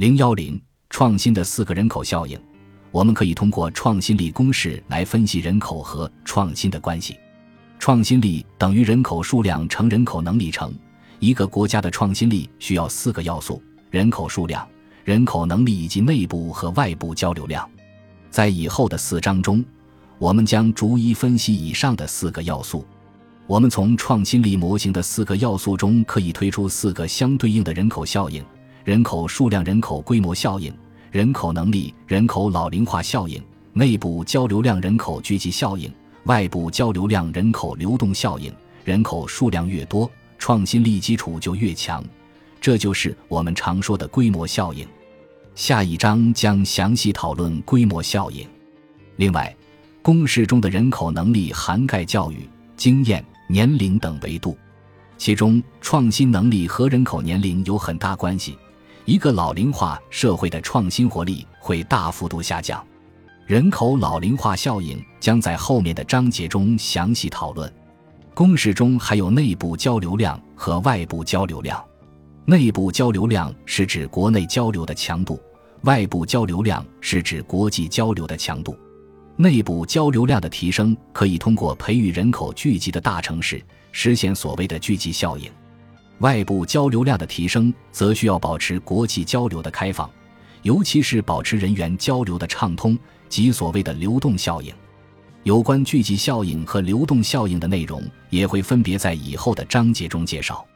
零幺零创新的四个人口效应，我们可以通过创新力公式来分析人口和创新的关系。创新力等于人口数量乘人口能力乘。一个国家的创新力需要四个要素：人口数量、人口能力以及内部和外部交流量。在以后的四章中，我们将逐一分析以上的四个要素。我们从创新力模型的四个要素中可以推出四个相对应的人口效应：人口数量、人口规模效应、人口能力、人口老龄化效应、内部交流量人口聚集效应。外部交流量人口流动效应，人口数量越多，创新力基础就越强，这就是我们常说的规模效应。下一章将详细讨论规模效应。另外，公式中的人口能力涵盖教育、经验、年龄等维度，其中创新能力和人口年龄有很大关系。一个老龄化社会的创新活力会大幅度下降。人口老龄化效应将在后面的章节中详细讨论。公式中还有内部交流量和外部交流量。内部交流量是指国内交流的强度，外部交流量是指国际交流的强度。内部交流量的提升可以通过培育人口聚集的大城市实现所谓的聚集效应，外部交流量的提升则需要保持国际交流的开放，尤其是保持人员交流的畅通。及所谓的流动效应，有关聚集效应和流动效应的内容也会分别在以后的章节中介绍。